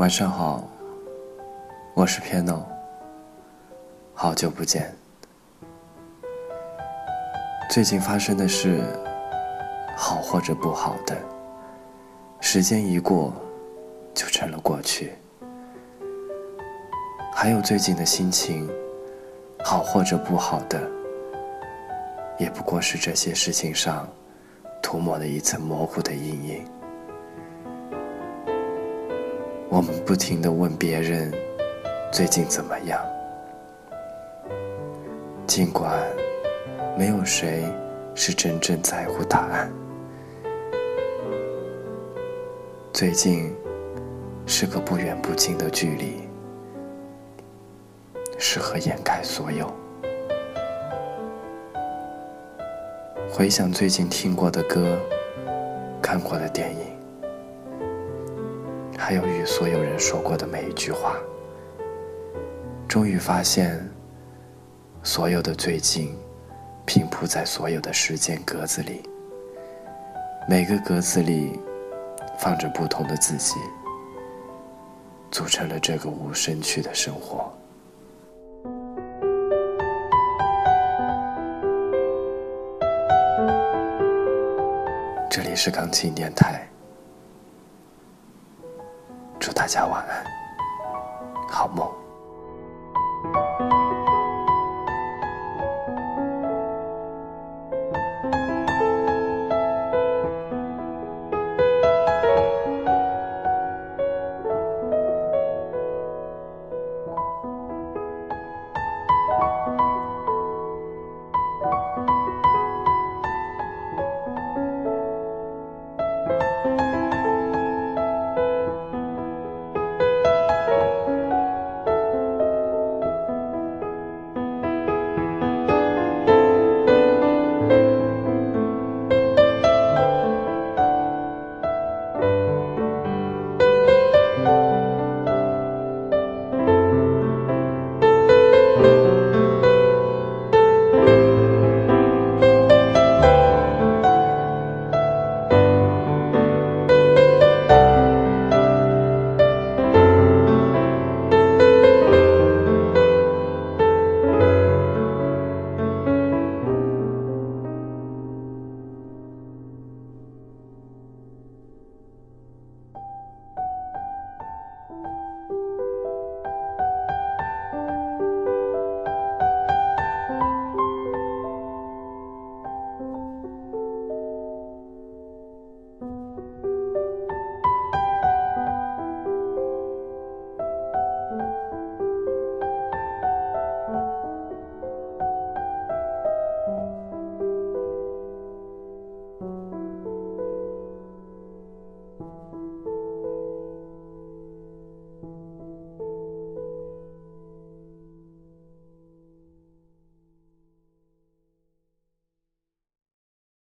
晚上好，我是 Piano，好久不见。最近发生的事，好或者不好的，时间一过，就成了过去。还有最近的心情，好或者不好的，也不过是这些事情上涂抹了一层模糊的阴影。我们不停的问别人最近怎么样，尽管没有谁是真正在乎答案。最近是个不远不近的距离，适合掩盖所有。回想最近听过的歌，看过的电影。还有与所有人说过的每一句话，终于发现，所有的最近，平铺在所有的时间格子里，每个格子里，放着不同的自己，组成了这个无声区的生活。这里是钢琴电台。大家晚安，好梦。